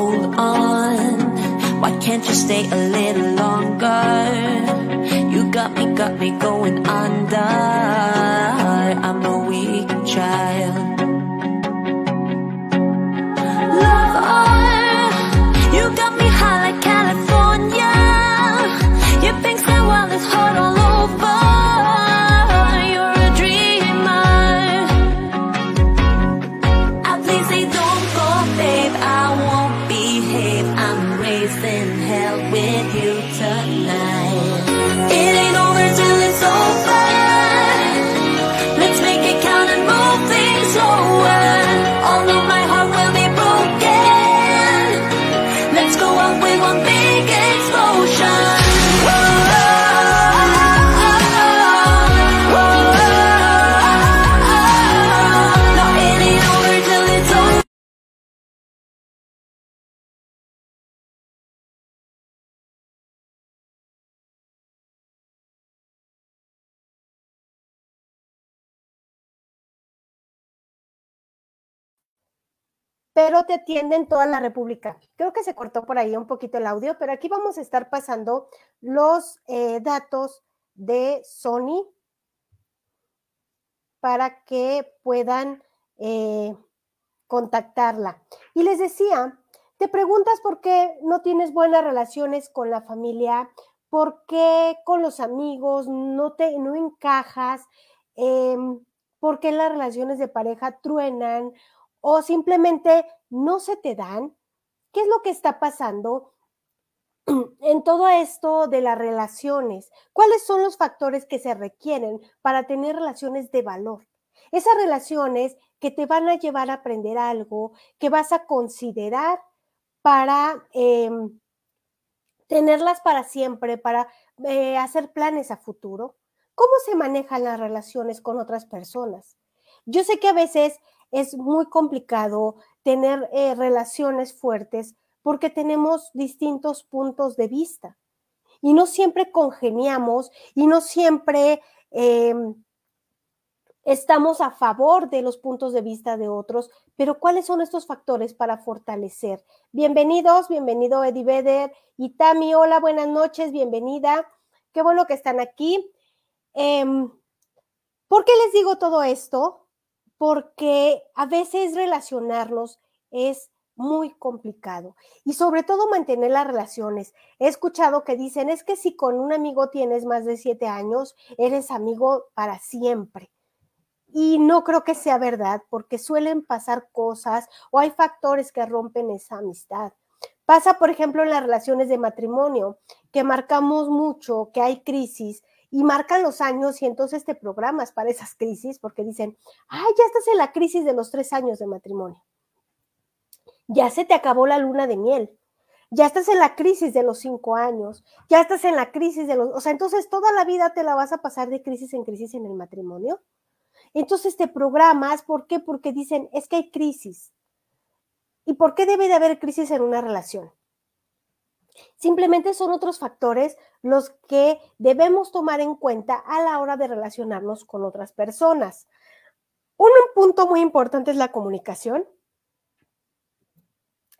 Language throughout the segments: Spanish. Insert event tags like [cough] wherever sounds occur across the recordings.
Hold on, why can't you stay a little longer? You got me, got me going under. I'm a weak child. Pero te atienden toda la República. Creo que se cortó por ahí un poquito el audio, pero aquí vamos a estar pasando los eh, datos de Sony para que puedan eh, contactarla. Y les decía, te preguntas por qué no tienes buenas relaciones con la familia, por qué con los amigos no te no encajas, em, por qué las relaciones de pareja truenan o simplemente no se te dan. ¿Qué es lo que está pasando [clears throat] en todo esto de las relaciones? ¿Cuáles son los factores que se requieren para tener relaciones de valor? Esas relaciones que te van a llevar a aprender algo, que vas a considerar para eh, tenerlas para siempre, para eh, hacer planes a futuro. ¿Cómo se manejan las relaciones con otras personas? Yo sé que a veces es muy complicado tener eh, relaciones fuertes porque tenemos distintos puntos de vista y no siempre congeniamos y no siempre eh, estamos a favor de los puntos de vista de otros, pero ¿cuáles son estos factores para fortalecer? Bienvenidos, bienvenido Eddie Vedder y Tami, hola, buenas noches, bienvenida, qué bueno que están aquí. Eh, ¿Por qué les digo todo esto? Porque a veces relacionarnos es muy complicado y sobre todo mantener las relaciones. He escuchado que dicen, es que si con un amigo tienes más de siete años, eres amigo para siempre. Y no creo que sea verdad porque suelen pasar cosas o hay factores que rompen esa amistad. Pasa, por ejemplo, en las relaciones de matrimonio, que marcamos mucho, que hay crisis y marcan los años y entonces te programas para esas crisis porque dicen, ay, ya estás en la crisis de los tres años de matrimonio. Ya se te acabó la luna de miel. Ya estás en la crisis de los cinco años. Ya estás en la crisis de los... O sea, entonces toda la vida te la vas a pasar de crisis en crisis en el matrimonio. Entonces te programas, ¿por qué? Porque dicen, es que hay crisis. ¿Y por qué debe de haber crisis en una relación? Simplemente son otros factores los que debemos tomar en cuenta a la hora de relacionarnos con otras personas. Un punto muy importante es la comunicación.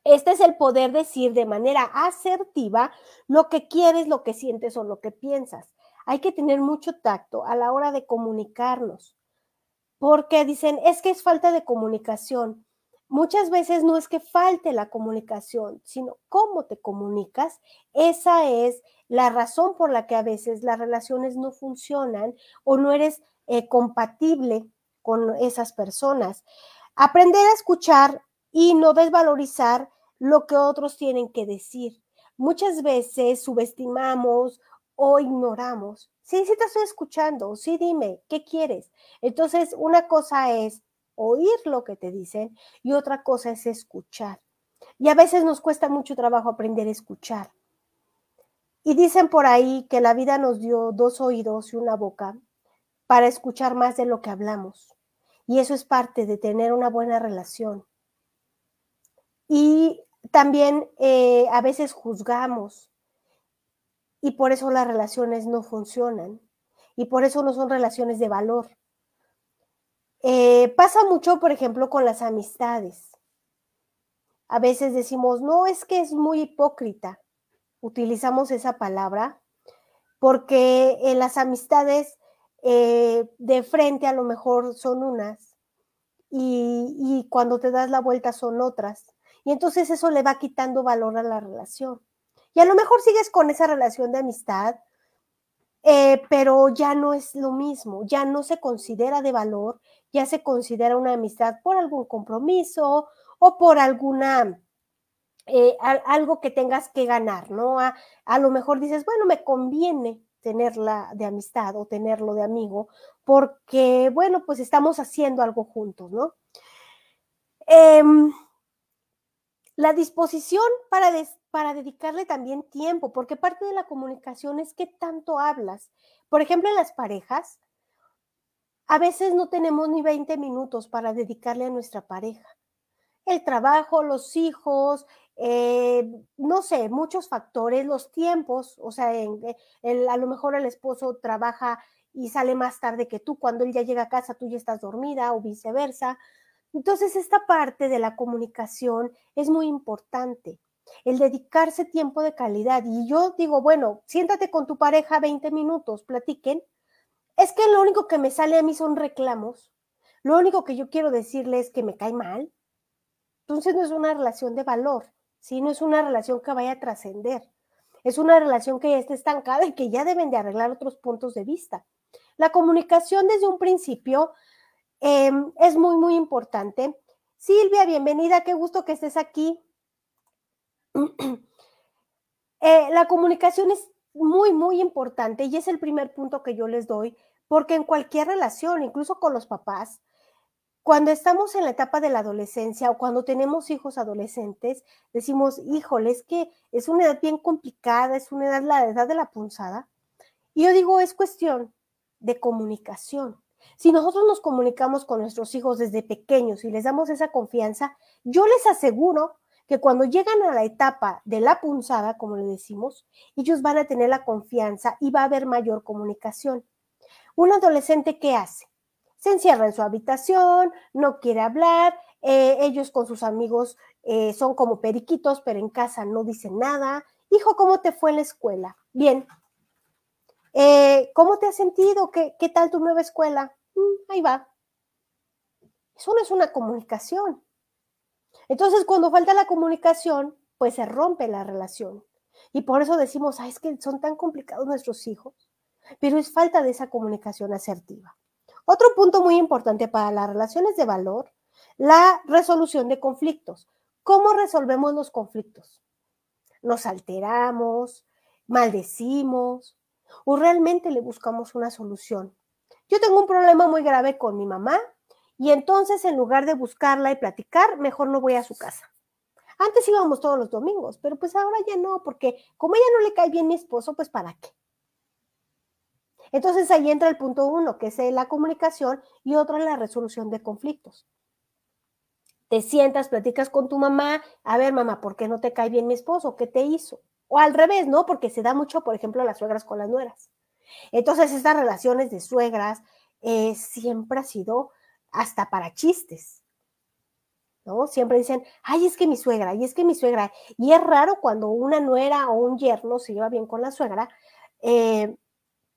Este es el poder decir de manera asertiva lo que quieres, lo que sientes o lo que piensas. Hay que tener mucho tacto a la hora de comunicarnos, porque dicen, es que es falta de comunicación. Muchas veces no es que falte la comunicación, sino cómo te comunicas. Esa es la razón por la que a veces las relaciones no funcionan o no eres eh, compatible con esas personas. Aprender a escuchar y no desvalorizar lo que otros tienen que decir. Muchas veces subestimamos o ignoramos. Sí, sí te estoy escuchando, sí dime, ¿qué quieres? Entonces, una cosa es oír lo que te dicen y otra cosa es escuchar. Y a veces nos cuesta mucho trabajo aprender a escuchar. Y dicen por ahí que la vida nos dio dos oídos y una boca para escuchar más de lo que hablamos. Y eso es parte de tener una buena relación. Y también eh, a veces juzgamos y por eso las relaciones no funcionan y por eso no son relaciones de valor. Eh, pasa mucho, por ejemplo, con las amistades. a veces decimos, no, es que es muy hipócrita. Utilizamos esa palabra porque en las amistades eh, de frente a lo mejor son unas y, cuando te das la vuelta son otras. Y entonces eso le va quitando valor a la relación. Y a lo mejor sigues con esa relación de amistad, eh, pero ya no es lo mismo, ya no se considera de valor, ya se considera una amistad por algún compromiso o por alguna, eh, algo que tengas que ganar, ¿no? A, a, lo mejor dices, bueno, me conviene tenerla de amistad o tenerlo de amigo, porque, bueno, pues estamos haciendo algo juntos, ¿no? Eh, la disposición para, para dedicarle también tiempo, porque parte de la comunicación es qué tanto hablas. Por ejemplo, en las parejas, a veces no tenemos ni 20 minutos para dedicarle a nuestra pareja. El trabajo, los hijos, eh, no sé, muchos factores, los tiempos, o sea, a lo mejor el esposo trabaja y sale más tarde que tú, cuando él ya llega a casa tú ya estás dormida o viceversa. Entonces, esta parte de la comunicación es muy importante, el dedicarse tiempo de calidad. Y yo digo, bueno, siéntate con tu pareja 20 minutos, platiquen. Es que lo único que me sale a mí son reclamos. Lo único que yo quiero decirle es que me cae mal. Entonces no es una relación de valor, ¿sí? No es una relación que vaya a trascender. Es una relación que ya está estancada y que ya deben de arreglar otros puntos de vista. La comunicación desde un principio eh, es muy, muy importante. Silvia, bienvenida, qué gusto que estés aquí. [clears throat] eh, la comunicación es muy, muy importante y es el primer punto que yo les doy, porque en cualquier relación, incluso con los papás, cuando estamos en la etapa de la adolescencia o cuando tenemos hijos adolescentes, decimos, híjole, es que es una edad bien complicada, es una edad, la edad de la punzada. Y yo digo, es cuestión de comunicación. Si nosotros nos comunicamos con nuestros hijos desde pequeños y les damos esa confianza, yo les aseguro que cuando llegan a la etapa de la punzada, como le decimos, ellos van a tener la confianza y va a haber mayor comunicación. Un adolescente, ¿qué hace? Se encierra en su habitación, no quiere hablar, eh, ellos con sus amigos eh, son como periquitos, pero en casa no dicen nada. Hijo, ¿cómo te fue en la escuela? Bien, eh, ¿Cómo te has sentido? ¿Qué, ¿Qué, tal tu nueva escuela? Mm, ahí va. Eso no es una comunicación. Entonces, cuando falta la comunicación, pues se rompe la relación. Y por eso decimos, ah, es que son tan complicados nuestros hijos, pero es falta de esa comunicación asertiva. Otro punto muy importante para las relaciones de valor, la resolución de conflictos. ¿Cómo resolvemos los conflictos? Nos alteramos, maldecimos, o realmente le buscamos una solución. Yo tengo un problema muy grave con mi mamá y entonces en lugar de buscarla y platicar, mejor no voy a su casa. Antes íbamos todos los domingos, pero pues ahora ya no, porque como ella no le cae bien mi esposo, pues ¿para qué? Entonces ahí entra el punto uno, que es la comunicación, y otro la resolución de conflictos. Te sientas, platicas con tu mamá, a ver mamá, ¿por qué no te cae bien mi esposo? ¿Qué te hizo? O al revés, ¿no? Porque se da mucho, por ejemplo, las suegras con las nueras. Entonces, estas relaciones de suegras eh, siempre ha sido hasta para chistes. ¿No? Siempre dicen, ay, es que mi suegra, y es que mi suegra. Y es raro cuando una nuera o un yerno se lleva bien con la suegra. Eh,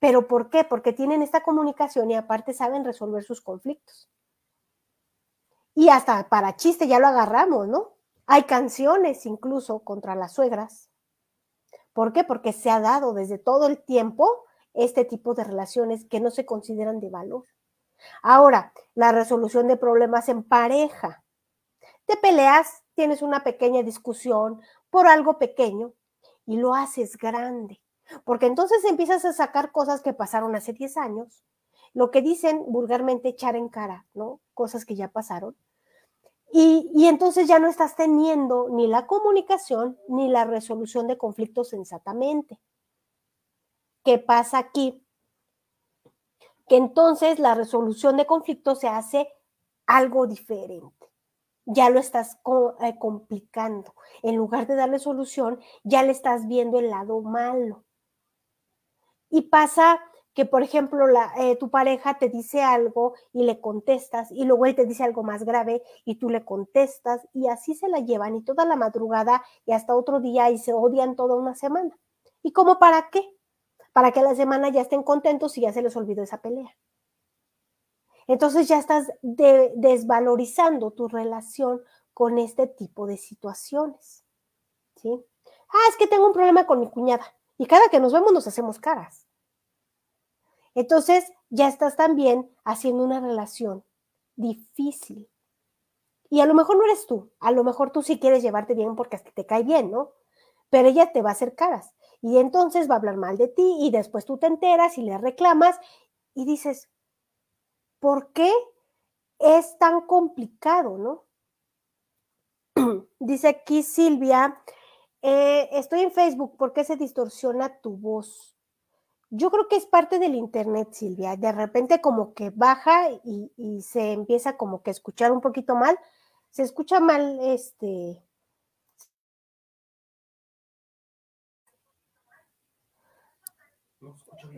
¿Pero por qué? Porque tienen esta comunicación y aparte saben resolver sus conflictos. Y hasta para chiste ya lo agarramos, ¿no? Hay canciones incluso contra las suegras ¿Por qué? Porque se ha dado desde todo el tiempo este tipo de relaciones que no se consideran de valor. Ahora, la resolución de problemas en pareja. Te peleas, tienes una pequeña discusión por algo pequeño y lo haces grande, porque entonces empiezas a sacar cosas que pasaron hace 10 años, lo que dicen vulgarmente echar en cara, ¿no? Cosas que ya pasaron y, entonces ya no estás teniendo ni la comunicación ni la resolución de conflictos sensatamente. ¿Qué pasa aquí? Que entonces la resolución de conflictos se hace algo diferente. Ya lo estás eh, complicando. En lugar de darle solución, ya le estás viendo el lado malo. Y pasa que, por ejemplo, la, eh, tu pareja te dice algo y le contestas, y luego él te dice algo más grave y tú le contestas, y así se la llevan, y toda la madrugada y hasta otro día, y se odian toda una semana. ¿Y cómo para qué? Para que la semana ya estén contentos y ya se les olvidó esa pelea. Entonces ya estás desvalorizando tu relación con este tipo de situaciones. ¿Sí? Ah, es que tengo un problema con mi cuñada. Y cada que nos vemos nos hacemos caras. Entonces ya estás también haciendo una relación difícil. Y a lo mejor no eres tú, a lo mejor tú sí quieres llevarte bien porque te cae bien, ¿no? Pero ella te va a hacer caras y entonces va a hablar mal de ti y después tú te enteras y le reclamas y dices, ¿por qué es tan complicado, no? [clears throat] Dice aquí Silvia, eh, estoy en Facebook, ¿por qué se distorsiona tu voz? Yo creo que es parte del Internet, Silvia. De repente como que baja y, se empieza como que a escuchar un poquito mal. Se escucha mal este...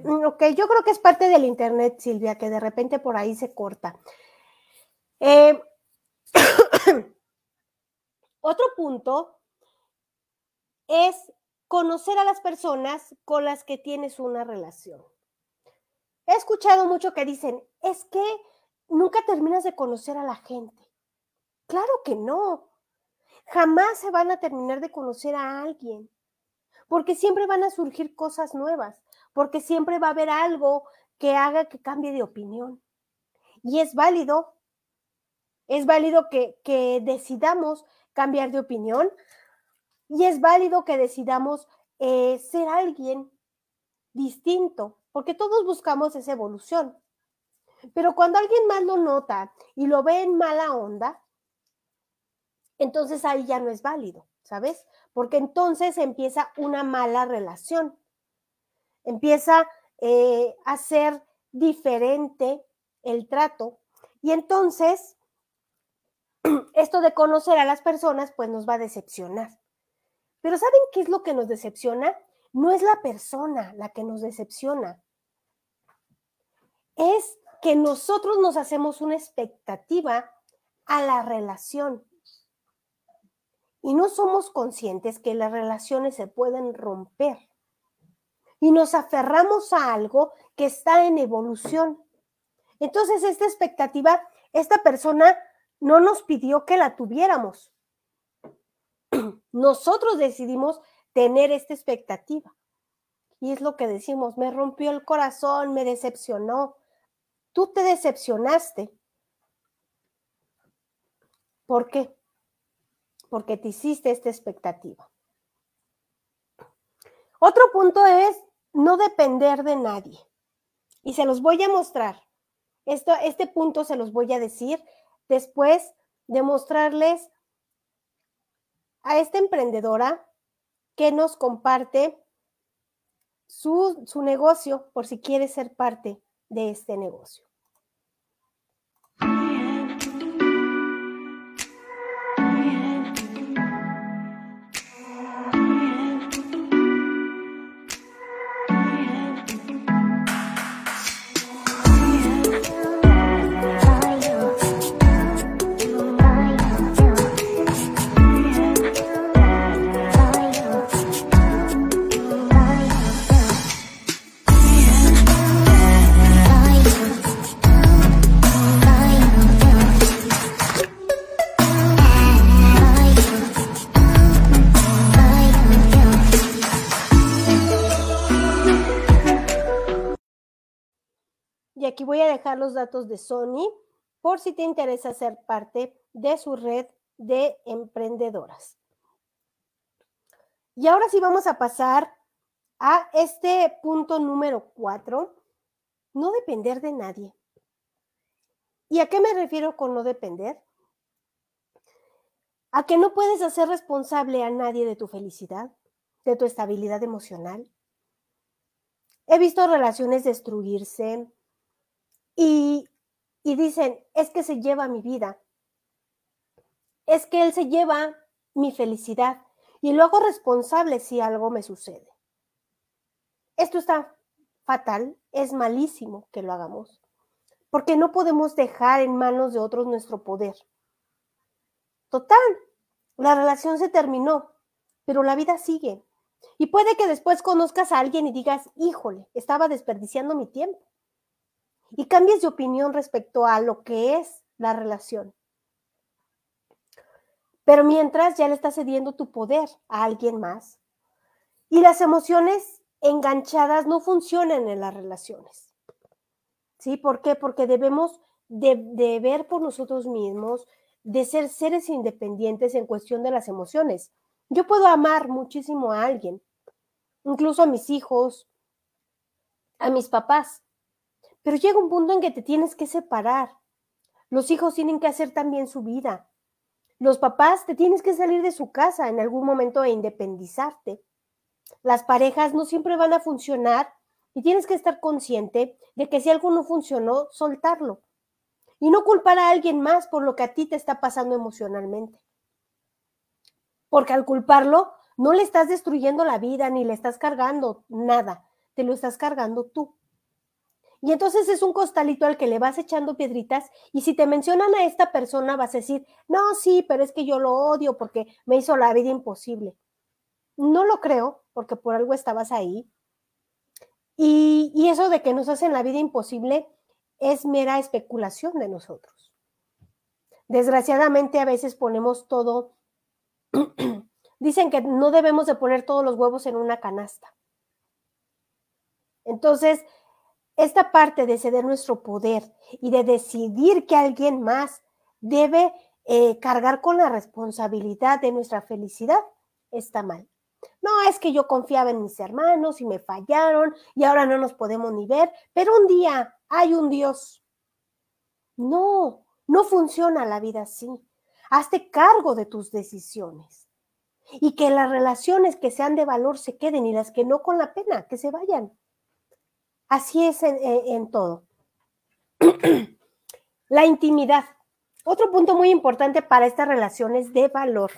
Mm, ok, yo creo que es parte del Internet, Silvia, que de repente por ahí se corta. Eh, [coughs] otro punto es conocer a las personas con las que tienes una relación. He escuchado mucho que dicen, es que nunca terminas de conocer a la gente. Claro que no. Jamás se van a terminar de conocer a alguien, porque siempre van a surgir cosas nuevas, porque siempre va a haber algo que haga que cambie de opinión. Y es válido, es válido que, que decidamos cambiar de opinión, y es válido que decidamos eh, ser alguien distinto, porque todos buscamos esa evolución. Pero cuando alguien más lo nota y lo ve en mala onda, entonces ahí ya no es válido, ¿sabes? Porque entonces empieza una mala relación. Empieza eh, a ser diferente el trato. Y entonces, [clears throat] esto de conocer a las personas, pues nos va a decepcionar. Pero ¿saben qué es lo que nos decepciona? No es la persona la que nos decepciona. Es que nosotros nos hacemos una expectativa a la relación. Y no somos conscientes que las relaciones se pueden romper. Y nos aferramos a algo que está en evolución. Entonces, esta expectativa, esta persona no nos pidió que la tuviéramos. [clears throat] Nosotros decidimos tener esta expectativa. Y es lo que decimos, me rompió el corazón, me decepcionó. Tú te decepcionaste. ¿Por qué? Porque te hiciste esta expectativa. Otro punto es no depender de nadie. Y se los voy a mostrar. Esto, este punto se los voy a decir después de mostrarles a esta emprendedora que nos comparte su, su negocio por si quiere ser parte de este negocio. Los datos de Sony por si te interesa ser parte de su red de emprendedoras. Y ahora sí vamos a pasar a este punto número cuatro, no depender de nadie. ¿Y a qué me refiero con no depender? A que no puedes hacer responsable a nadie de tu felicidad, de tu estabilidad emocional. He visto relaciones destruirse, y, dicen, es que se lleva mi vida, es que él se lleva mi felicidad y lo hago responsable si algo me sucede. Esto está fatal, es malísimo que lo hagamos, porque no podemos dejar en manos de otros nuestro poder. Total, la relación se terminó, pero la vida sigue. Y puede que después conozcas a alguien y digas, híjole, estaba desperdiciando mi tiempo. Y cambies de opinión respecto a lo que es la relación. Pero mientras ya le estás cediendo tu poder a alguien más. Y las emociones enganchadas no funcionan en las relaciones. ¿Sí? ¿Por qué? Porque debemos de, de ver por nosotros mismos, de ser seres independientes en cuestión de las emociones. Yo puedo amar muchísimo a alguien, incluso a mis hijos, a mis papás, pero llega un punto en que te tienes que separar. Los hijos tienen que hacer también su vida. Los papás te tienes que salir de su casa en algún momento e independizarte. Las parejas no siempre van a funcionar y tienes que estar consciente de que si algo no funcionó, soltarlo y no culpar a alguien más por lo que a ti te está pasando emocionalmente. Porque al culparlo, no le estás destruyendo la vida ni le estás cargando nada, te lo estás cargando tú. Y entonces es un costalito al que le vas echando piedritas y si te mencionan a esta persona vas a decir, no, sí, pero es que yo lo odio porque me hizo la vida imposible. No lo creo, porque por algo estabas ahí. Y, eso de que nos hacen la vida imposible es mera especulación de nosotros. Desgraciadamente a veces ponemos todo [clears throat] dicen que no debemos de poner todos los huevos en una canasta. Entonces, esta parte de ceder nuestro poder y de decidir que alguien más debe eh, cargar con la responsabilidad de nuestra felicidad está mal. No es que yo confiaba en mis hermanos y me fallaron y ahora no nos podemos ni ver, pero un día hay un Dios. No, no funciona la vida así. Hazte cargo de tus decisiones. Y que las relaciones que sean de valor se queden y las que no con la pena, que se vayan. Así es en, todo. [clears throat] la intimidad. Otro punto muy importante para estas relaciones de valor.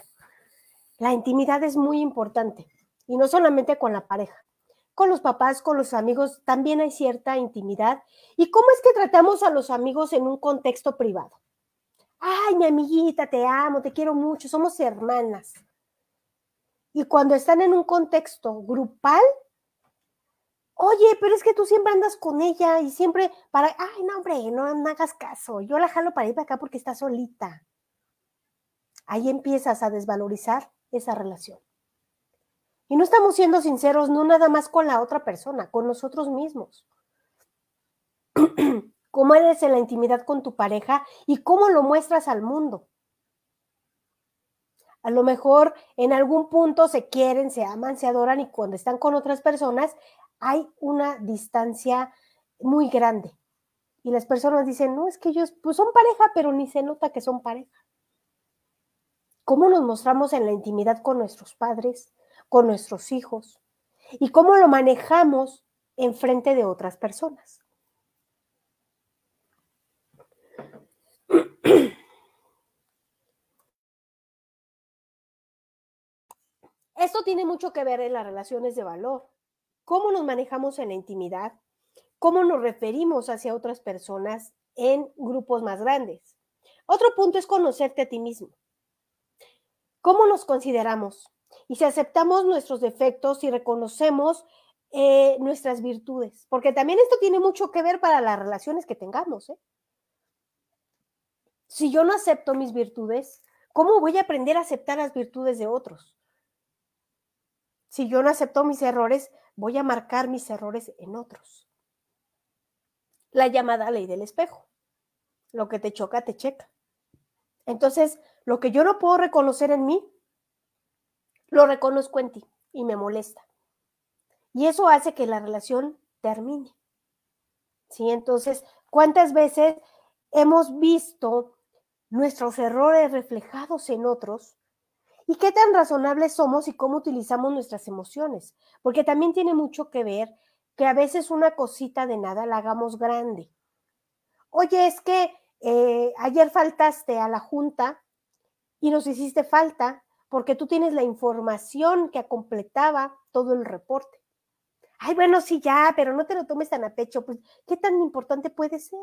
La intimidad es muy importante. Y no solamente con la pareja. Con los papás, con los amigos, también hay cierta intimidad. ¿Y cómo es que tratamos a los amigos en un contexto privado? ay, mi amiguita, te amo, te quiero mucho, somos hermanas. Y cuando están en un contexto grupal, oye, pero es que tú siempre andas con ella y siempre para, ay, no, hombre, no, no hagas caso, yo la jalo para ir para acá porque está solita. Ahí empiezas a desvalorizar esa relación. Y no estamos siendo sinceros, no nada más con la otra persona, con nosotros mismos. [clears throat] cómo eres en la intimidad con tu pareja y cómo lo muestras al mundo. A lo mejor en algún punto se quieren, se aman, se adoran y cuando están con otras personas hay una distancia muy grande. Y las personas dicen, no, es que ellos pues son pareja, pero ni se nota que son pareja. ¿Cómo nos mostramos en la intimidad con nuestros padres, con nuestros hijos? ¿Y cómo lo manejamos en frente de otras personas? Esto tiene mucho que ver en las relaciones de valor. Cómo nos manejamos en la intimidad, cómo nos referimos hacia otras personas en grupos más grandes. Otro punto es conocerte a ti mismo. ¿Cómo nos consideramos? Y si aceptamos nuestros defectos y reconocemos eh, nuestras virtudes, porque también esto tiene mucho que ver para las relaciones que tengamos. ¿eh? Si yo no acepto mis virtudes, ¿cómo voy a aprender a aceptar las virtudes de otros? Si yo no acepto mis errores, voy a marcar mis errores en otros. La llamada ley del espejo. Lo que te choca, te checa. Entonces, lo que yo no puedo reconocer en mí, lo reconozco en ti y me molesta. Y eso hace que la relación termine. ¿Sí? Entonces, ¿cuántas veces hemos visto nuestros errores reflejados en otros y qué tan razonables somos y cómo utilizamos nuestras emociones, porque también tiene mucho que ver que a veces una cosita de nada la hagamos grande. Oye, es que eh, ayer faltaste a la junta y nos hiciste falta porque tú tienes la información que completaba todo el reporte. Ay, bueno, sí, ya, pero no te lo tomes tan a pecho. Pues, ¿qué tan importante puede ser?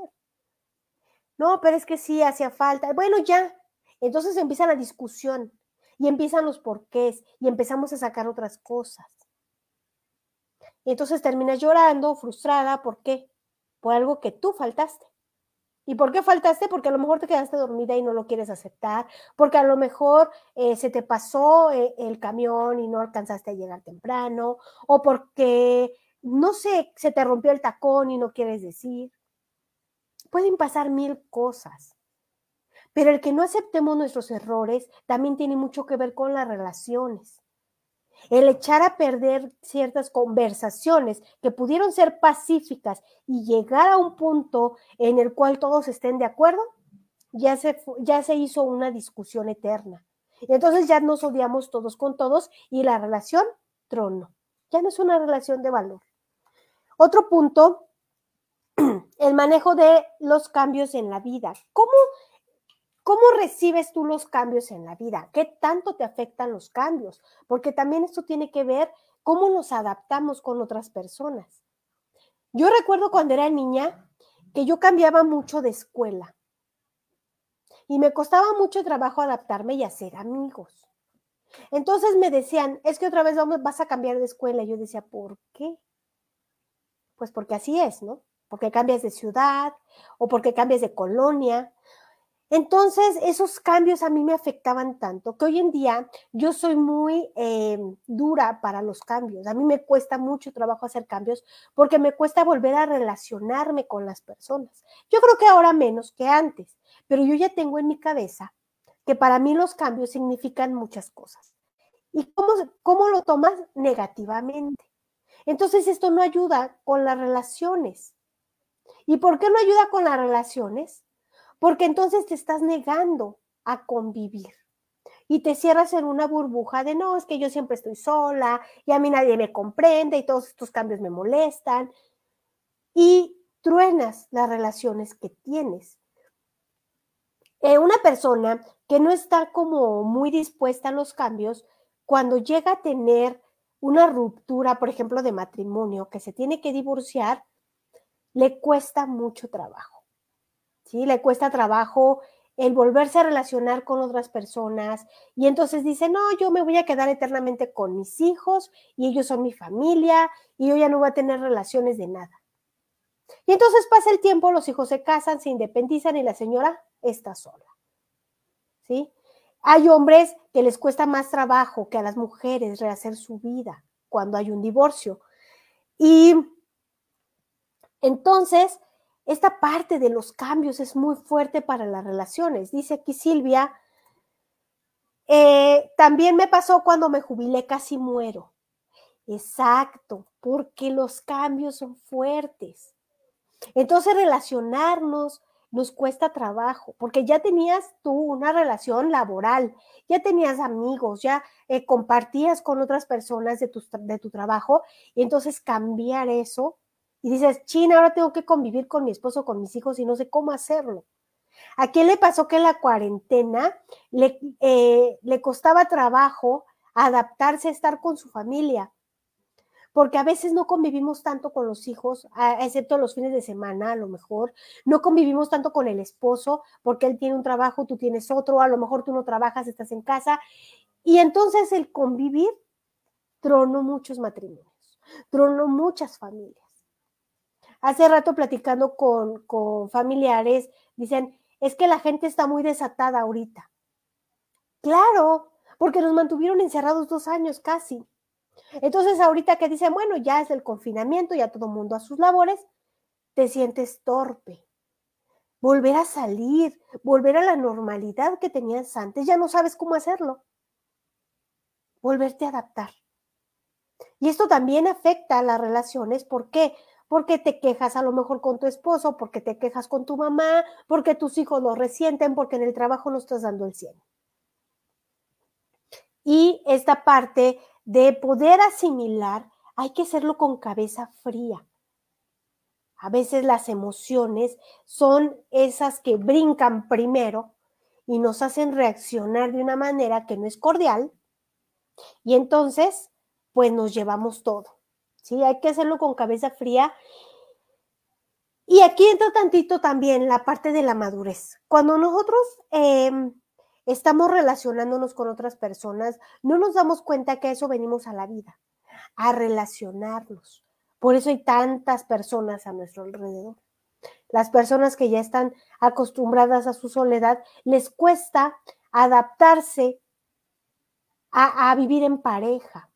No, pero es que sí, hacía falta. Bueno, ya. Entonces empieza la discusión y empiezan los porqués y empezamos a sacar otras cosas. Y entonces terminas llorando, frustrada, ¿por qué? Por algo que tú faltaste. ¿Y por qué faltaste? Porque a lo mejor te quedaste dormida y no lo quieres aceptar, porque a lo mejor eh, se te pasó eh, el camión y no alcanzaste a llegar temprano, o porque, no sé, se te rompió el tacón y no quieres decir. Pueden pasar mil cosas, pero el que no aceptemos nuestros errores también tiene mucho que ver con las relaciones el echar a perder ciertas conversaciones que pudieron ser pacíficas y llegar a un punto en el cual todos estén de acuerdo, ya se, ya se hizo una discusión eterna. Entonces ya nos odiamos todos con todos y la relación trono. Ya no es una relación de valor. Otro punto, [clears throat] el manejo de los cambios en la vida. ¿Cómo ¿Cómo recibes tú los cambios en la vida? ¿Qué tanto te afectan los cambios? Porque también esto tiene que ver cómo nos adaptamos con otras personas. Yo recuerdo cuando era niña que yo cambiaba mucho de escuela y me costaba mucho trabajo adaptarme y hacer amigos. Entonces me decían, es que otra vez vas a cambiar de escuela. Y yo decía, ¿por qué? Pues porque así es, ¿no? Porque cambias de ciudad o porque cambias de colonia entonces, esos cambios a mí me afectaban tanto que hoy en día yo soy muy eh, dura para los cambios. A mí me cuesta mucho trabajo hacer cambios porque me cuesta volver a relacionarme con las personas. Yo creo que ahora menos que antes, pero yo ya tengo en mi cabeza que para mí los cambios significan muchas cosas. ¿Y cómo, cómo lo tomas negativamente? Entonces, esto no ayuda con las relaciones. ¿Y por qué no ayuda con las relaciones? Porque entonces te estás negando a convivir y te cierras en una burbuja de no, es que yo siempre estoy sola y a mí nadie me comprende y todos estos cambios me molestan y truenas las relaciones que tienes. Eh, una persona que no está como muy dispuesta a los cambios, cuando llega a tener una ruptura, por ejemplo, de matrimonio, que se tiene que divorciar, le cuesta mucho trabajo. ¿Sí? Le cuesta trabajo el volverse a relacionar con otras personas y entonces dice, no, yo me voy a quedar eternamente con mis hijos y ellos son mi familia y yo ya no voy a tener relaciones de nada. Y entonces pasa el tiempo, los hijos se casan, se independizan y la señora está sola. ¿Sí? Hay hombres que les cuesta más trabajo que a las mujeres rehacer su vida cuando hay un divorcio. Y entonces esta parte de los cambios es muy fuerte para las relaciones. Dice aquí Silvia, eh, también me pasó cuando me jubilé, casi muero. Exacto, porque los cambios son fuertes. Entonces relacionarnos nos cuesta trabajo, porque ya tenías tú una relación laboral, ya tenías amigos, ya eh, compartías con otras personas de tu, de tu trabajo, y entonces cambiar eso y dices, China, ahora tengo que convivir con mi esposo, con mis hijos y no sé cómo hacerlo. ¿A quién le pasó que en la cuarentena le, eh, le costaba trabajo adaptarse a estar con su familia? Porque a veces no convivimos tanto con los hijos, excepto los fines de semana, a lo mejor. No convivimos tanto con el esposo, porque él tiene un trabajo, tú tienes otro, a lo mejor tú no trabajas, estás en casa. Y entonces el convivir tronó muchos matrimonios, tronó muchas familias. Hace rato platicando con, familiares, dicen, es que la gente está muy desatada ahorita. Claro, porque nos mantuvieron encerrados dos años casi. Entonces ahorita que dicen, bueno, ya es el confinamiento, ya todo mundo a sus labores, te sientes torpe. Volver a salir, volver a la normalidad que tenías antes, ya no sabes cómo hacerlo. Volverte a adaptar. Y esto también afecta a las relaciones. ¿Por qué? Porque te quejas a lo mejor con tu esposo, porque te quejas con tu mamá, porque tus hijos lo resienten, porque en el trabajo no estás dando el 100. Y esta parte de poder asimilar, hay que hacerlo con cabeza fría. A veces las emociones son esas que brincan primero y nos hacen reaccionar de una manera que no es cordial y entonces pues nos llevamos todo. ¿Sí? Hay que hacerlo con cabeza fría. Y aquí entra tantito también la parte de la madurez. Cuando nosotros em, estamos relacionándonos con otras personas, no nos damos cuenta que a eso venimos a la vida, a relacionarnos. Por eso hay tantas personas a nuestro alrededor. Las personas que ya están acostumbradas a su soledad, les cuesta adaptarse a, vivir en pareja.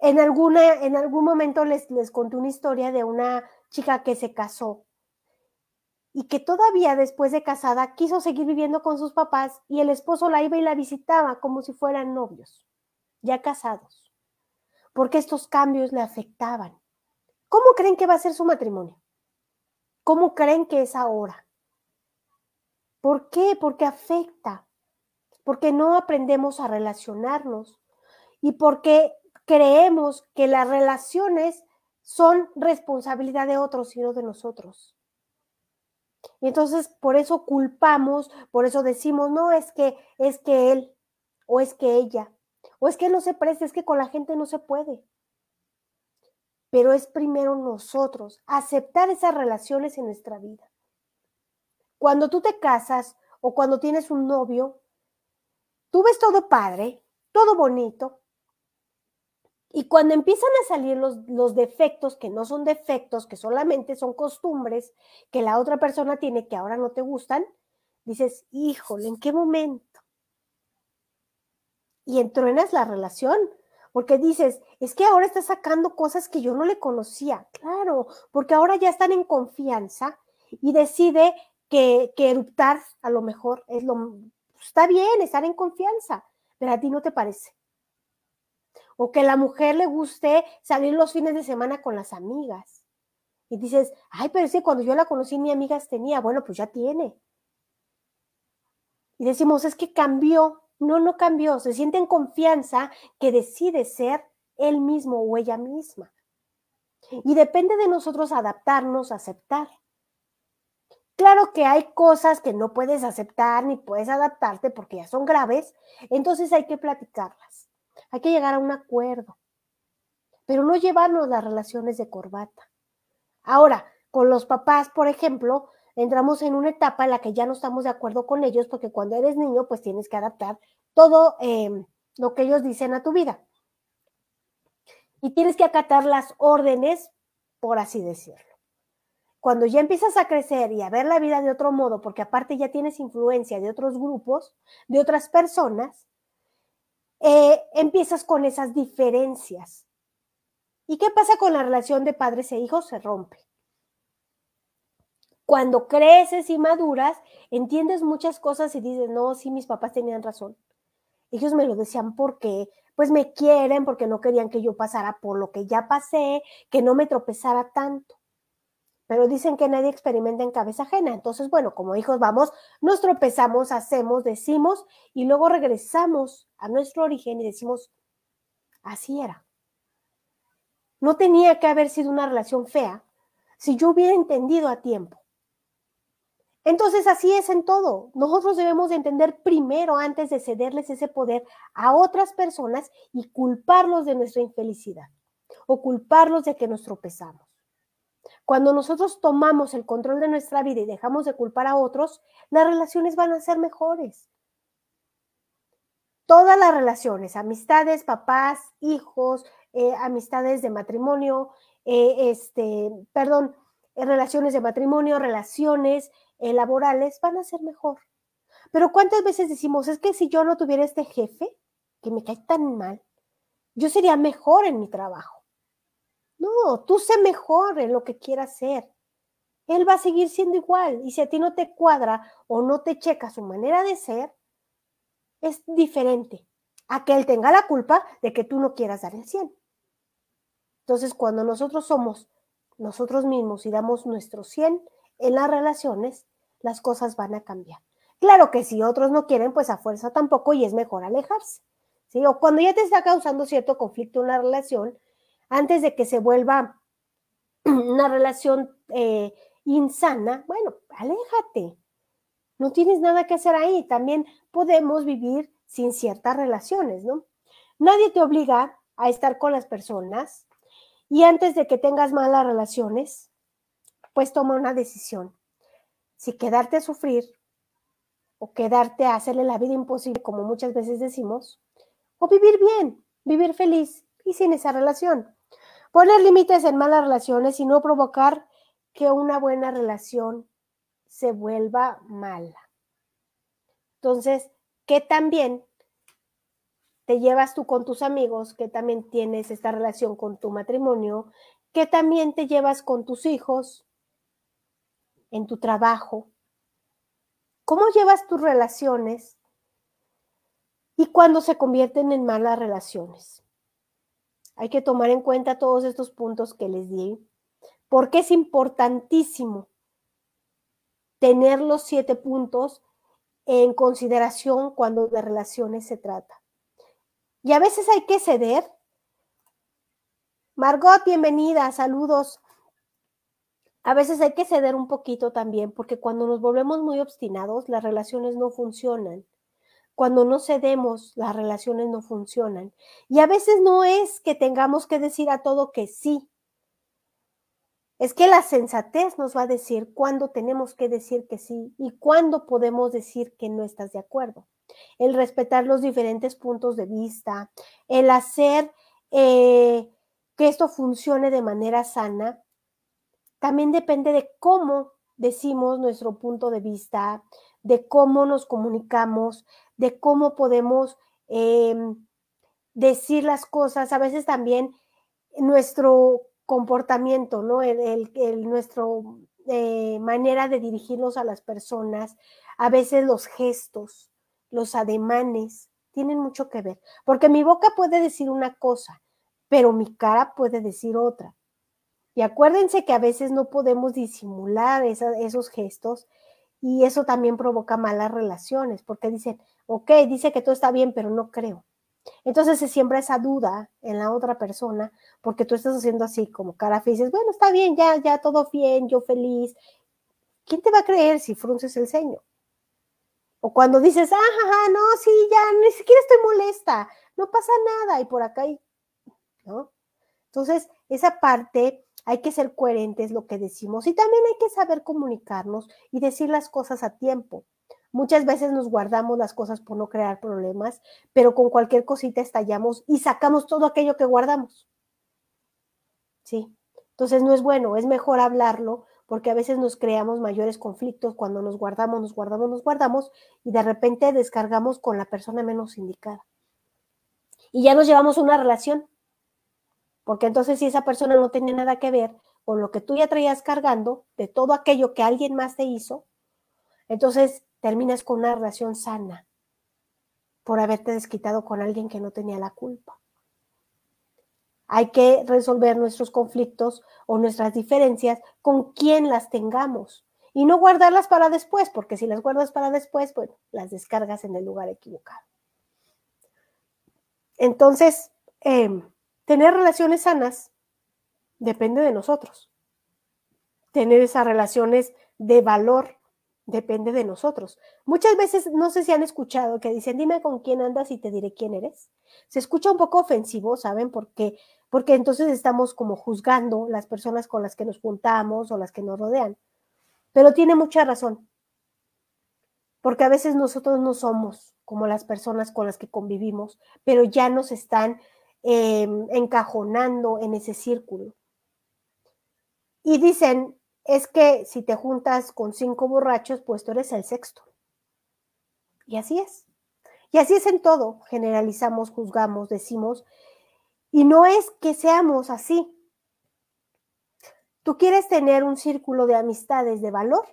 En, alguna, en algún momento les, les conté una historia de una chica que se casó y que todavía después de casada quiso seguir viviendo con sus papás y el esposo la iba y la visitaba como si fueran novios, ya casados, porque estos cambios le afectaban. ¿Cómo creen que va a ser su matrimonio? ¿Cómo creen que es ahora? ¿Por qué? Porque afecta, porque no aprendemos a relacionarnos y porque creemos que las relaciones son responsabilidad de otros y no de nosotros. Y entonces por eso culpamos, por eso decimos, no, es que es que él o es que ella, o es que no se presta, es que con la gente no se puede. Pero es primero nosotros aceptar esas relaciones en nuestra vida. Cuando tú te casas o cuando tienes un novio, tú ves todo padre, todo bonito, y cuando empiezan a salir los, los, defectos, que no son defectos, que solamente son costumbres que la otra persona tiene que ahora no te gustan, dices, híjole, ¿en qué momento? Y entruenas la relación, porque dices, es que ahora está sacando cosas que yo no le conocía. Claro, porque ahora ya están en confianza y decide que, que eruptar a lo mejor es lo... Está bien estar en confianza, pero a ti no te parece o que la mujer le guste salir los fines de semana con las amigas. Y dices, ay, pero es que cuando yo la conocí ni amigas tenía. Bueno, pues ya tiene. Y decimos, es que cambió. No, no cambió. Se siente en confianza que decide ser él mismo o ella misma. Y depende de nosotros adaptarnos, aceptar. Claro que hay cosas que no puedes aceptar ni puedes adaptarte porque ya son graves, entonces hay que platicarlas. Hay que llegar a un acuerdo, pero no llevarnos las relaciones de corbata. Ahora, con los papás, por ejemplo, entramos en una etapa en la que ya no estamos de acuerdo con ellos porque cuando eres niño, pues tienes que adaptar todo em, lo que ellos dicen a tu vida. Y tienes que acatar las órdenes, por así decirlo. Cuando ya empiezas a crecer y a ver la vida de otro modo, porque aparte ya tienes influencia de otros grupos, de otras personas, eh, empiezas con esas diferencias. ¿Y qué pasa con la relación de padres e hijos? Se rompe. Cuando creces y maduras, entiendes muchas cosas y dices, no, sí, mis papás tenían razón. Ellos me lo decían porque, pues me quieren, porque no querían que yo pasara por lo que ya pasé, que no me tropezara tanto pero dicen que nadie experimenta en cabeza ajena. Entonces, bueno, como hijos vamos, nos tropezamos, hacemos, decimos y luego regresamos a nuestro origen y decimos, así era. No tenía que haber sido una relación fea si yo hubiera entendido a tiempo. Entonces, así es en todo. Nosotros debemos de entender primero antes de cederles ese poder a otras personas y culparlos de nuestra infelicidad o culparlos de que nos tropezamos. Cuando nosotros tomamos el control de nuestra vida y dejamos de culpar a otros, las relaciones van a ser mejores. Todas las relaciones, amistades, papás, hijos, eh, amistades de matrimonio, eh, este, perdón, eh, relaciones de matrimonio, relaciones laborales, van a ser mejor. Pero ¿cuántas veces decimos, es que si yo no tuviera este jefe, que me cae tan mal, yo sería mejor en mi trabajo? No, tú sé mejor en lo que quieras hacer. Él va a seguir siendo igual. Y si a ti no te cuadra o no te checa su manera de ser, es diferente a que él tenga la culpa de que tú no quieras dar el 100. Entonces, cuando nosotros somos nosotros mismos y damos nuestro 100 en las relaciones, las cosas van a cambiar. Claro que si otros no quieren, pues a fuerza tampoco y es mejor alejarse. O cuando ya te está causando cierto conflicto una relación, antes de que se vuelva [clears throat] una relación eh, insana, bueno, aléjate. No tienes nada que hacer ahí. También podemos vivir sin ciertas relaciones, ¿no? Nadie te obliga a estar con las personas y antes de que tengas malas relaciones, pues toma una decisión. Si quedarte a sufrir o quedarte a hacerle la vida imposible, como muchas veces decimos, o vivir bien, vivir feliz y sin esa relación. Poner límites en malas relaciones y no provocar que una buena relación se vuelva mala. Entonces, ¿qué también te llevas tú con tus amigos, que también tienes esta relación con tu matrimonio, que también te llevas con tus hijos, en tu trabajo? ¿Cómo llevas tus relaciones y cuándo se convierten en malas relaciones? Hay que tomar en cuenta todos estos puntos que les di, porque es importantísimo tener los siete puntos en consideración cuando de relaciones se trata. Y a veces hay que ceder. Margot, bienvenida, saludos. A veces hay que ceder un poquito también, porque cuando nos volvemos muy obstinados, las relaciones no funcionan. Cuando no cedemos, las relaciones no funcionan. Y a veces no es que tengamos que decir a todo que sí. Es que la sensatez nos va a decir cuándo tenemos que decir que sí y cuándo podemos decir que no estás de acuerdo el respetar los diferentes puntos de vista, el hacer eh, que esto funcione de manera sana, también depende de cómo decimos nuestro punto de vista, de cómo nos comunicamos, de cómo podemos em, decir las cosas, a veces también nuestro comportamiento, ¿no? El, nuestro eh, manera de dirigirnos a las personas, a veces los gestos, los ademanes, tienen mucho que ver, porque mi boca puede decir una cosa, pero mi cara puede decir otra. Y acuérdense que a veces no podemos disimular esos gestos y eso también provoca malas relaciones, porque dicen, ok, dice que todo está bien, pero no creo. Entonces se siembra esa duda en la otra persona, porque tú estás haciendo así como cara feliz, dices, bueno, está bien, ya, ya todo bien, yo feliz. ¿Quién te va a creer si frunces el ceño? O cuando dices, ah, no, sí, ya, ni siquiera estoy molesta, no pasa nada, y por acá, hay, ¿no? Entonces, esa parte hay que ser coherentes lo que decimos y también hay que saber comunicarnos y decir las cosas a tiempo. Muchas veces nos guardamos las cosas por no crear problemas, pero con cualquier cosita estallamos y sacamos todo aquello que guardamos. ¿Sí? Entonces no es bueno, es mejor hablarlo porque a veces nos creamos mayores conflictos cuando nos guardamos, nos guardamos, nos guardamos y de repente descargamos con la persona menos indicada. Y ya nos llevamos una relación, porque entonces si esa persona no tenía nada que ver con lo que tú ya traías cargando, de todo aquello que alguien más te hizo, entonces terminas con una relación sana por haberte desquitado con alguien que no tenía la culpa. Hay que resolver nuestros conflictos o nuestras diferencias con quien las tengamos y no guardarlas para después, porque si las guardas para después, bueno, las descargas en el lugar equivocado. Entonces, em, tener relaciones sanas depende de nosotros. Tener esas relaciones de valor depende de nosotros. Muchas veces, no sé si han escuchado que dicen, dime con quién andas y te diré quién eres. Se escucha un poco ofensivo, ¿saben? Porque porque entonces estamos como juzgando las personas con las que nos juntamos o las que nos rodean. Pero tiene mucha razón, porque a veces nosotros no somos como las personas con las que convivimos, pero ya nos están em, encajonando en ese círculo. Y dicen, es que si te juntas con cinco borrachos, pues tú eres el sexto. Y así es. Y así es en todo. Generalizamos, juzgamos, decimos, y no es que seamos así. ¿Tú quieres tener un círculo de amistades de valor?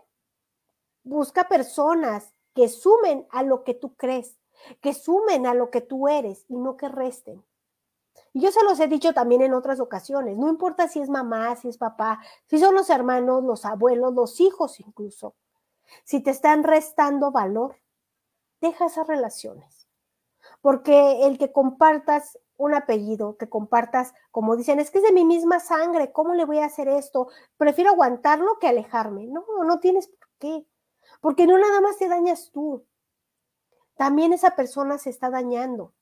Busca personas que sumen a lo que tú crees, que sumen a lo que tú eres y no que resten. Y yo se los he dicho también en otras ocasiones, no importa si es mamá, si es papá, si son los hermanos, los abuelos, los hijos incluso. Si te están restando valor, deja esas relaciones. Porque el que compartas un apellido, que compartas, como dicen, es que es de mi misma sangre, ¿cómo le voy a hacer esto? Prefiero aguantarlo que alejarme. No, no tienes por qué, porque no nada más te dañas tú, también esa persona se está dañando.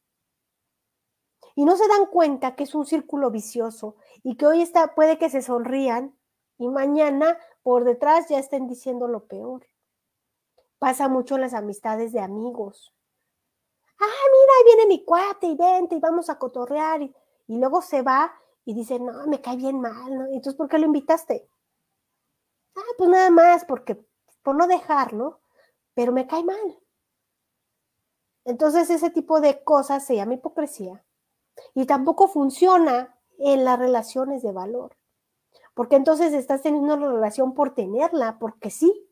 Y no se dan cuenta que es un círculo vicioso y que hoy está, puede que se sonrían y mañana por detrás ya estén diciendo lo peor. Pasa mucho en las amistades de amigos. Ah, mira, ahí viene mi cuate y vente y vamos a cotorrear. Y, luego se va y dice, no, me cae bien mal. ¿no? Entonces, ¿por qué lo invitaste? Ah, pues nada más, porque por no dejarlo, pero me cae mal. Entonces, ese tipo de cosas se llama hipocresía y tampoco funciona en las relaciones de valor, porque entonces estás teniendo una relación por tenerla, porque sí.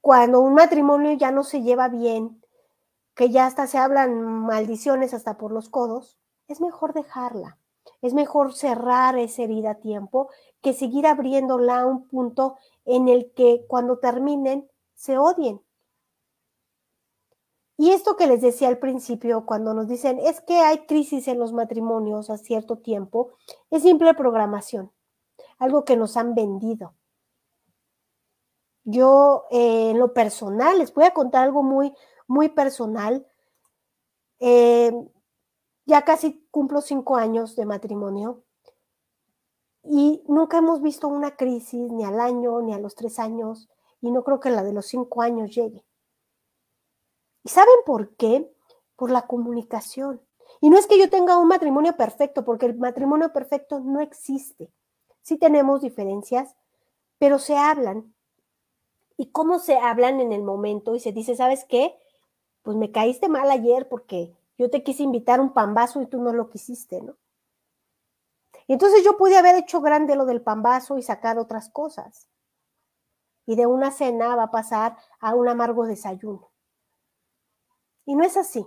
Cuando un matrimonio ya no se lleva bien, que ya hasta se hablan maldiciones hasta por los codos, es mejor dejarla. Es mejor cerrar esa herida a tiempo que seguir abriéndola a un punto en el que cuando terminen se odien. Y esto que les decía al principio, cuando nos dicen es que hay crisis en los matrimonios a cierto tiempo, es simple programación, algo que nos han vendido. Yo, eh, en lo personal, les voy a contar algo muy, muy personal. Eh, ya casi cumplo cinco años de matrimonio y nunca hemos visto una crisis ni al año ni a los tres años y no creo que la de los cinco años llegue. ¿Y saben por qué? Por la comunicación. Y no es que yo tenga un matrimonio perfecto, porque el matrimonio perfecto no existe. Sí tenemos diferencias, pero se hablan. ¿Y cómo se hablan en el momento? Y se dice, ¿sabes qué? Pues me caíste mal ayer porque yo te quise invitar un pambazo y tú no lo quisiste, ¿no? Y entonces yo pude haber hecho grande lo del pambazo y sacar otras cosas. Y de una cena va a pasar a un amargo desayuno. Y no es así.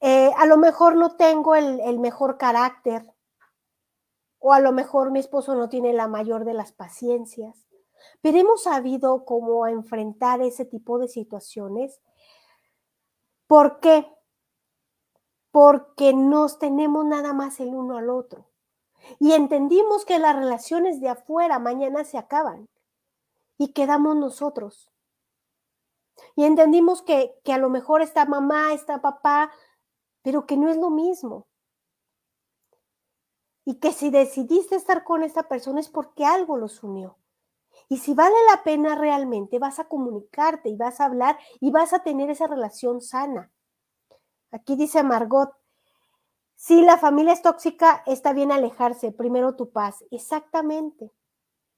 Eh, a lo mejor no tengo el, el mejor carácter, o a lo mejor mi esposo no tiene la mayor de las paciencias, pero hemos sabido cómo enfrentar ese tipo de situaciones. ¿Por qué? porque nos tenemos nada más el uno al otro. Y entendimos que las relaciones de afuera mañana se acaban y quedamos nosotros. Y entendimos que, que a lo mejor está mamá, está papá, pero que no es lo mismo. Y que si decidiste estar con esta persona es porque algo los unió. Y si vale la pena realmente, vas a comunicarte y vas a hablar y vas a tener esa relación sana. Aquí dice Margot, si la familia es tóxica, está bien alejarse, primero tu paz. Exactamente,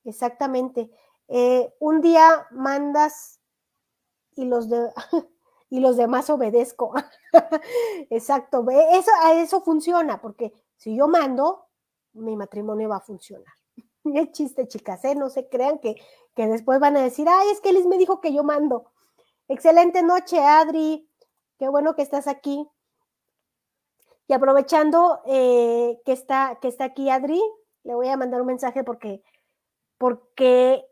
exactamente. Eh, un día mandas y los, [laughs] y los demás obedezco. [laughs] Exacto, eso, eso funciona, porque si yo mando, mi matrimonio va a funcionar. [laughs] Es chiste, chicas, ¿eh? no se crean que, que después van a decir, ay, es que Liz me dijo que yo mando. Excelente noche, Adri. Qué bueno que estás aquí. Y aprovechando eh, que, está, que está aquí Adri, le voy a mandar un mensaje porque, porque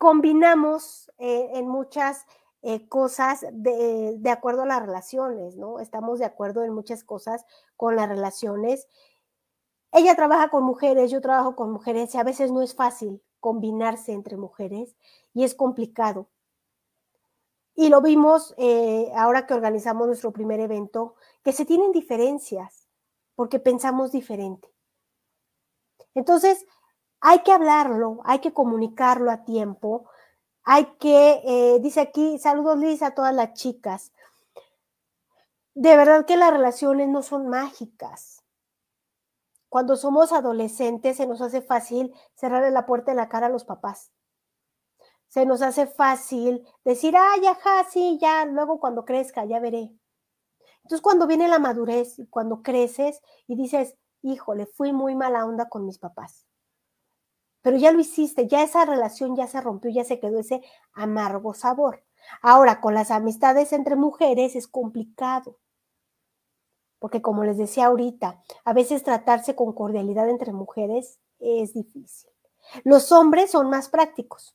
combinamos eh, en muchas eh, cosas de, de, acuerdo a las relaciones, ¿no? Estamos de acuerdo en muchas cosas con las relaciones. Ella trabaja con mujeres, yo trabajo con mujeres y a veces no es fácil combinarse entre mujeres y es complicado. Y lo vimos eh, ahora que organizamos nuestro primer evento, que se tienen diferencias porque pensamos diferente. Entonces, hay que hablarlo, hay que comunicarlo a tiempo, hay que, eh, dice aquí, saludos Liz a todas las chicas. De verdad que las relaciones no son mágicas. Cuando somos adolescentes se nos hace fácil cerrarle la puerta en la cara a los papás se nos hace fácil decir, ay, ajá, sí, ya, luego cuando crezca, ya veré. Entonces, cuando viene la madurez cuando creces y dices, híjole, fui muy mala onda con mis papás, pero ya lo hiciste, ya esa relación ya se rompió, ya se quedó ese amargo sabor. Ahora, con las amistades entre mujeres es complicado, porque como les decía ahorita, a veces tratarse con cordialidad entre mujeres es difícil. Los hombres son más prácticos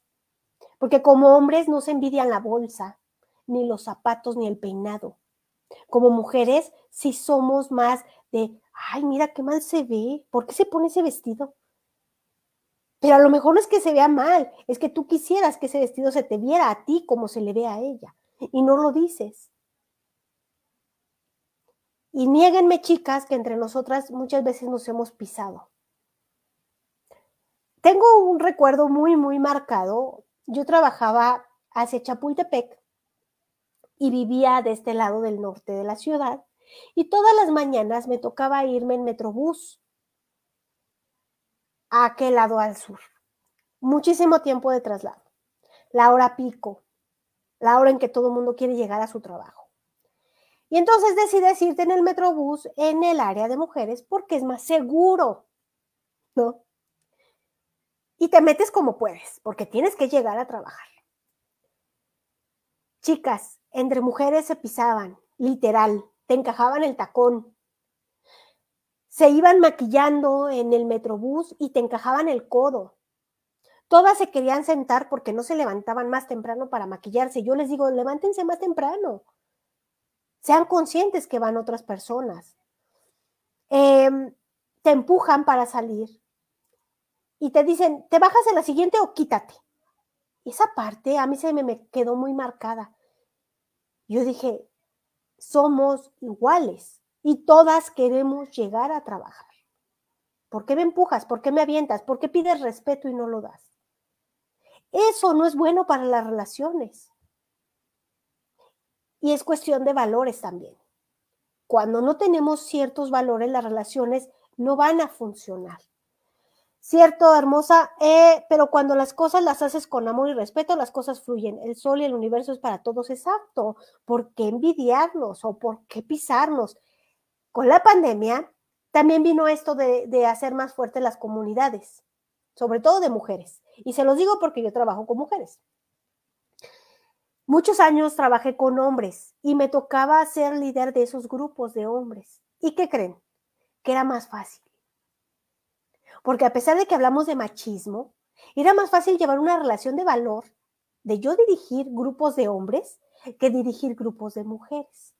porque como hombres no se envidian la bolsa, ni los zapatos, ni el peinado. Como mujeres sí somos más de, ay, mira qué mal se ve, ¿por qué se pone ese vestido? Pero a lo mejor no es que se vea mal, es que tú quisieras que ese vestido se te viera a ti como se le ve a ella, y no lo dices. Y niéguenme, chicas, que entre nosotras muchas veces nos hemos pisado. Tengo un recuerdo muy, muy marcado. Yo trabajaba hacia Chapultepec y vivía de este lado del norte de la ciudad. Y todas las mañanas me tocaba irme en Metrobús a aquel lado al sur. Muchísimo tiempo de traslado. La hora pico, la hora en que todo el mundo quiere llegar a su trabajo. Y entonces decides irte en el Metrobús en el área de mujeres porque es más seguro, ¿no? Y te metes como puedes, porque tienes que llegar a trabajar. Chicas, entre mujeres se pisaban, literal, te encajaban el tacón. Se iban maquillando en el Metrobús y te encajaban el codo. Todas se querían sentar porque no se levantaban más temprano para maquillarse. Yo les digo, levántense más temprano. Sean conscientes que van otras personas. Em, te empujan para salir y te dicen, ¿te bajas en la siguiente o quítate? Esa parte a mí se me quedó muy marcada. Yo dije, somos iguales y todas queremos llegar a trabajar. ¿Por qué me empujas? ¿Por qué me avientas? ¿Por qué pides respeto y no lo das? Eso no es bueno para las relaciones. Y es cuestión de valores también. Cuando no tenemos ciertos valores, las relaciones no van a funcionar. Cierto, hermosa, eh, pero cuando las cosas las haces con amor y respeto, las cosas fluyen. El sol y el universo es para todos exacto. ¿Por qué envidiarnos o por qué pisarnos? Con la pandemia también vino esto de, hacer más fuertes las comunidades, sobre todo de mujeres. Y se los digo porque yo trabajo con mujeres. Muchos años trabajé con hombres y me tocaba ser líder de esos grupos de hombres. ¿Y qué creen? Que era más fácil. Porque a pesar de que hablamos de machismo, era más fácil llevar una relación de valor de yo dirigir grupos de hombres que dirigir grupos de mujeres.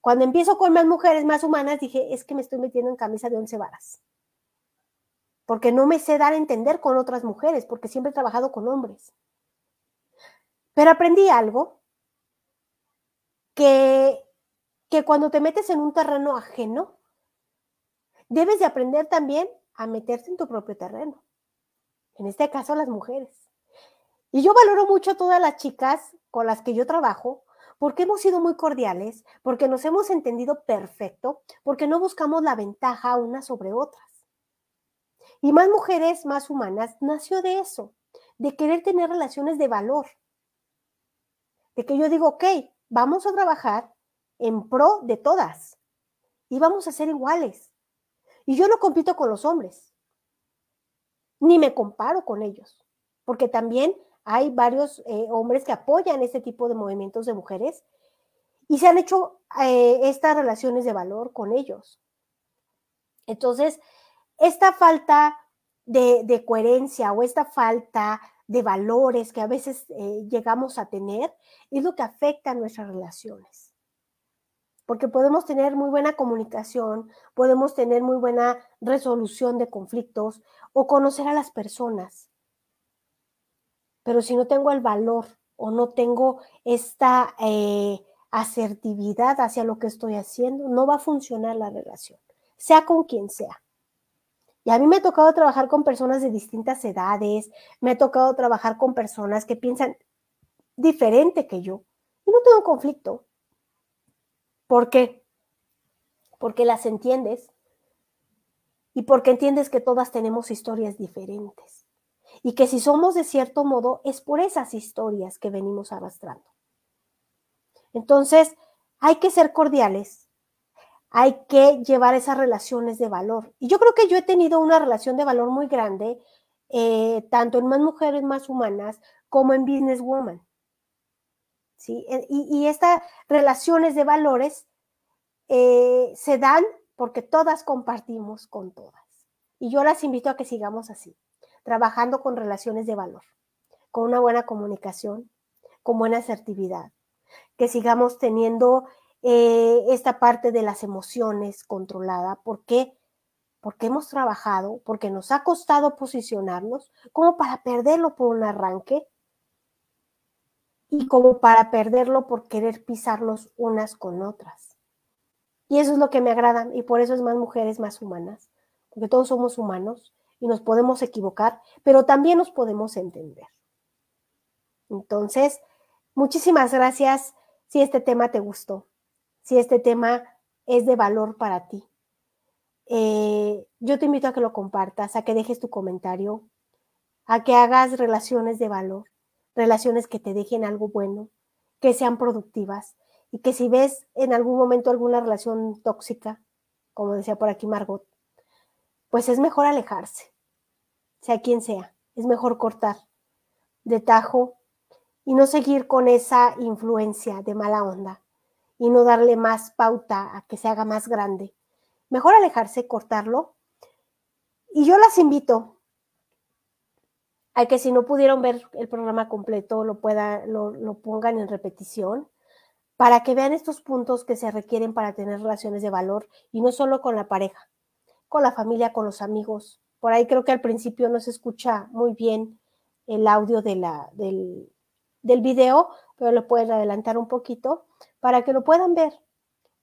Cuando empiezo con más mujeres más humanas, dije, es que me estoy metiendo en camisa de once varas. Porque no me sé dar a entender con otras mujeres, porque siempre he trabajado con hombres. Pero aprendí algo que, que cuando te metes en un terreno ajeno, debes de aprender también a meterte en tu propio terreno. En este caso, las mujeres. Y yo valoro mucho a todas las chicas con las que yo trabajo porque hemos sido muy cordiales, porque nos hemos entendido perfecto, porque no buscamos la ventaja unas sobre otras. Y más mujeres, más humanas, nació de eso, de querer tener relaciones de valor, de que yo digo, ok, vamos a trabajar en pro de todas y vamos a ser iguales. Y yo no compito con los hombres, ni me comparo con ellos, porque también hay varios eh, hombres que apoyan este tipo de movimientos de mujeres y se han hecho eh, estas relaciones de valor con ellos. Entonces, esta falta de, coherencia o esta falta de valores que a veces eh, llegamos a tener es lo que afecta a nuestras relaciones. Porque podemos tener muy buena comunicación, podemos tener muy buena resolución de conflictos o conocer a las personas. Pero si no tengo el valor o no tengo esta eh, asertividad hacia lo que estoy haciendo, no va a funcionar la relación, sea con quien sea. Y a mí me ha tocado trabajar con personas de distintas edades, me ha tocado trabajar con personas que piensan diferente que yo y no tengo conflicto. ¿Por qué? Porque las entiendes y porque entiendes que todas tenemos historias diferentes y que si somos de cierto modo es por esas historias que venimos arrastrando. Entonces, hay que ser cordiales, hay que llevar esas relaciones de valor. Y yo creo que yo he tenido una relación de valor muy grande, eh, tanto en Más Mujeres Más Humanas como en Business Woman. ¿Sí? E, y, estas relaciones de valores eh, se dan porque todas compartimos con todas. Y yo las invito a que sigamos así, trabajando con relaciones de valor, con una buena comunicación, con buena asertividad, que sigamos teniendo eh, esta parte de las emociones controlada. ¿Por qué? Porque hemos trabajado, porque nos ha costado posicionarnos, como para perderlo por un arranque y como para perderlo por querer pisarnos unas con otras. Y eso es lo que me agrada y por eso es más mujeres más humanas, porque todos somos humanos y nos podemos equivocar, pero también nos podemos entender. Entonces, muchísimas gracias si este tema te gustó, si este tema es de valor para ti. Eh, yo te invito a que lo compartas, a que dejes tu comentario, a que hagas relaciones de valor, relaciones que te dejen algo bueno, que sean productivas y que si ves en algún momento alguna relación tóxica, como decía por aquí Margot, pues es mejor alejarse, sea quien sea, es mejor cortar de tajo y no seguir con esa influencia de mala onda y no darle más pauta a que se haga más grande. Mejor alejarse, cortarlo. Y yo las invito a que si no pudieron ver el programa completo, lo, pueda, lo, lo pongan en repetición para que vean estos puntos que se requieren para tener relaciones de valor y no solo con la pareja, con la familia, con los amigos. Por ahí creo que al principio no se escucha muy bien el audio del, del video, pero lo pueden adelantar un poquito para que lo puedan ver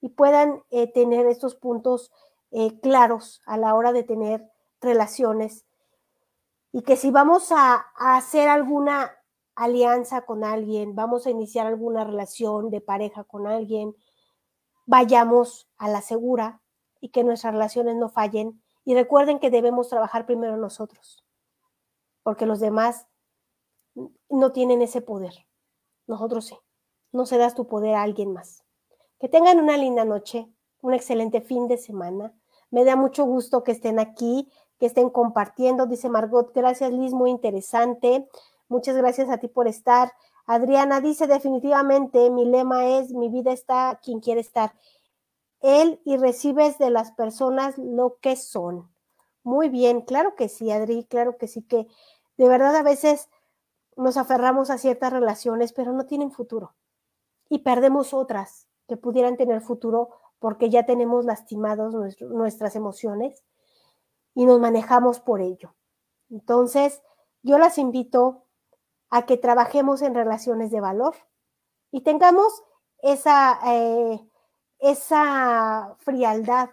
y puedan eh, tener estos puntos eh, claros a la hora de tener relaciones y que si vamos a, hacer alguna alianza con alguien, vamos a iniciar alguna relación de pareja con alguien, vayamos a la segura y que nuestras relaciones no fallen. Y recuerden que debemos trabajar primero nosotros, porque los demás no tienen ese poder. Nosotros sí. No se das tu poder a alguien más. Que tengan una linda noche, un excelente fin de semana. Me da mucho gusto que estén aquí, que estén compartiendo, dice Margot. Gracias, Liz, muy interesante. Muchas gracias a ti por estar. Adriana dice definitivamente, mi lema es, mi vida está quien quiere estar. Él y recibes de las personas lo que son. Muy bien, claro que sí, Adri, claro que sí, que de verdad a veces nos aferramos a ciertas relaciones, pero no tienen futuro. Y perdemos otras que pudieran tener futuro porque ya tenemos lastimados nuestras emociones y nos manejamos por ello. Entonces, yo las invito a que trabajemos en relaciones de valor y tengamos esa, eh, esa frialdad,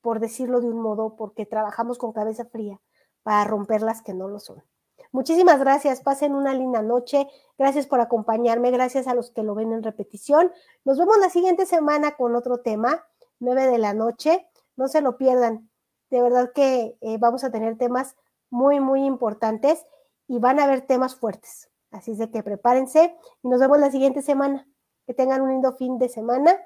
por decirlo de un modo, porque trabajamos con cabeza fría para romper las que no lo son. Muchísimas gracias, pasen una linda noche. Gracias por acompañarme, gracias a los que lo ven en repetición. Nos vemos la siguiente semana con otro tema, 9 de la noche. No se lo pierdan. De verdad que eh, vamos a tener temas muy, muy importantes y van a haber temas fuertes. Así es de que prepárense y nos vemos la siguiente semana. Que tengan un lindo fin de semana